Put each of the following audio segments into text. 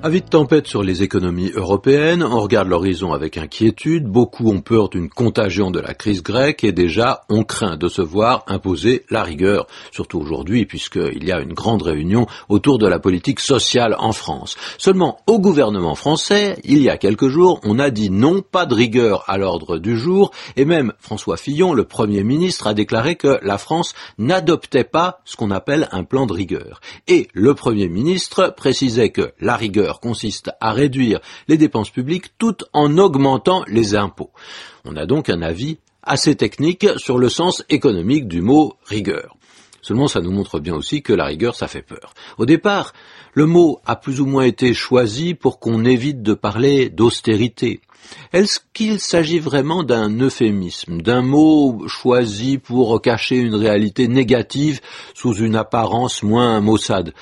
Avis de tempête sur les économies européennes, on regarde l'horizon avec inquiétude, beaucoup ont peur d'une contagion de la crise grecque et déjà on craint de se voir imposer la rigueur, surtout aujourd'hui puisqu'il y a une grande réunion autour de la politique sociale en France. Seulement au gouvernement français, il y a quelques jours, on a dit non, pas de rigueur à l'ordre du jour et même François Fillon, le Premier ministre, a déclaré que la France n'adoptait pas ce qu'on appelle un plan de rigueur. Et le Premier ministre précisait que la rigueur consiste à réduire les dépenses publiques tout en augmentant les impôts. On a donc un avis assez technique sur le sens économique du mot rigueur. Seulement, ça nous montre bien aussi que la rigueur, ça fait peur. Au départ, le mot a plus ou moins été choisi pour qu'on évite de parler d'austérité. Est-ce qu'il s'agit vraiment d'un euphémisme, d'un mot choisi pour cacher une réalité négative sous une apparence moins maussade?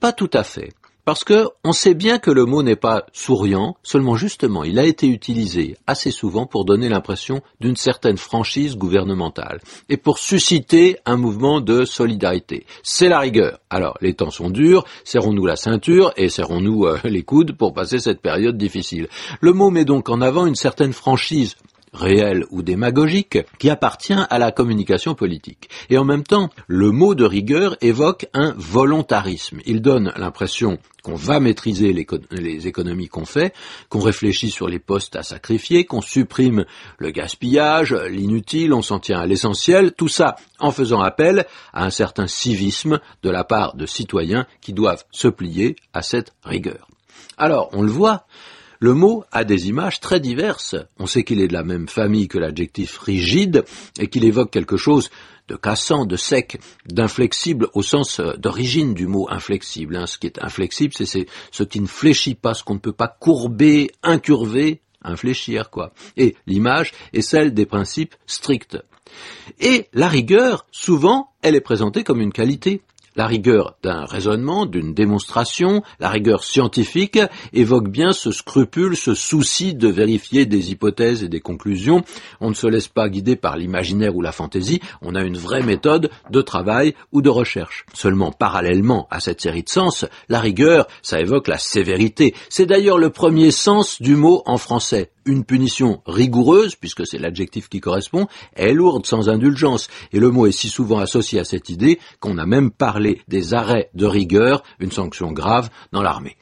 Pas tout à fait. Parce que on sait bien que le mot n'est pas souriant, seulement justement il a été utilisé assez souvent pour donner l'impression d'une certaine franchise gouvernementale et pour susciter un mouvement de solidarité. C'est la rigueur. Alors les temps sont durs, serrons-nous la ceinture et serrons-nous euh, les coudes pour passer cette période difficile. Le mot met donc en avant une certaine franchise réel ou démagogique, qui appartient à la communication politique. Et en même temps, le mot de rigueur évoque un volontarisme. Il donne l'impression qu'on va maîtriser les économies qu'on fait, qu'on réfléchit sur les postes à sacrifier, qu'on supprime le gaspillage, l'inutile, on s'en tient à l'essentiel, tout ça en faisant appel à un certain civisme de la part de citoyens qui doivent se plier à cette rigueur. Alors, on le voit, le mot a des images très diverses. On sait qu'il est de la même famille que l'adjectif rigide et qu'il évoque quelque chose de cassant, de sec, d'inflexible au sens euh, d'origine du mot inflexible. Hein. Ce qui est inflexible, c'est ce qui ne fléchit pas, ce qu'on ne peut pas courber, incurver, infléchir, quoi. Et l'image est celle des principes stricts. Et la rigueur, souvent, elle est présentée comme une qualité. La rigueur d'un raisonnement, d'une démonstration, la rigueur scientifique évoque bien ce scrupule, ce souci de vérifier des hypothèses et des conclusions. On ne se laisse pas guider par l'imaginaire ou la fantaisie, on a une vraie méthode de travail ou de recherche. Seulement, parallèlement à cette série de sens, la rigueur, ça évoque la sévérité. C'est d'ailleurs le premier sens du mot en français une punition rigoureuse, puisque c'est l'adjectif qui correspond, est lourde, sans indulgence. Et le mot est si souvent associé à cette idée qu'on a même parlé des arrêts de rigueur, une sanction grave dans l'armée.